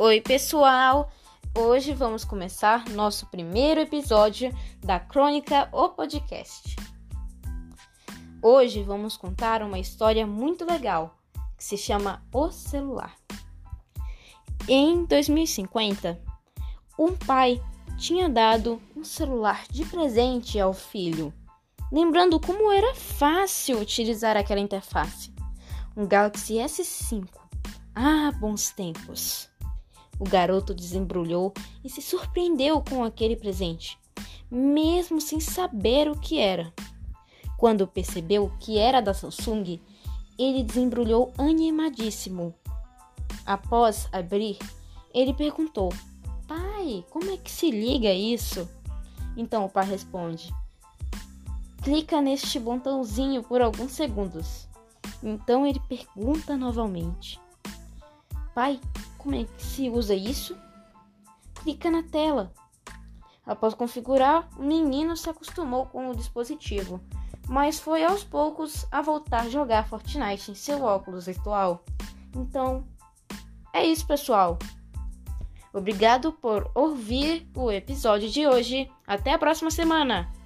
Oi, pessoal! Hoje vamos começar nosso primeiro episódio da Crônica O Podcast. Hoje vamos contar uma história muito legal que se chama O Celular. Em 2050, um pai tinha dado um celular de presente ao filho, lembrando como era fácil utilizar aquela interface. Um Galaxy S5. Ah, bons tempos! O garoto desembrulhou e se surpreendeu com aquele presente, mesmo sem saber o que era. Quando percebeu que era da Samsung, ele desembrulhou animadíssimo. Após abrir, ele perguntou: Pai, como é que se liga isso? Então o pai responde: Clica neste botãozinho por alguns segundos. Então ele pergunta novamente: Pai, como é que se usa isso? Clica na tela. Após configurar, o menino se acostumou com o dispositivo, mas foi aos poucos a voltar a jogar Fortnite em seu óculos virtual. Então, é isso, pessoal. Obrigado por ouvir o episódio de hoje. Até a próxima semana!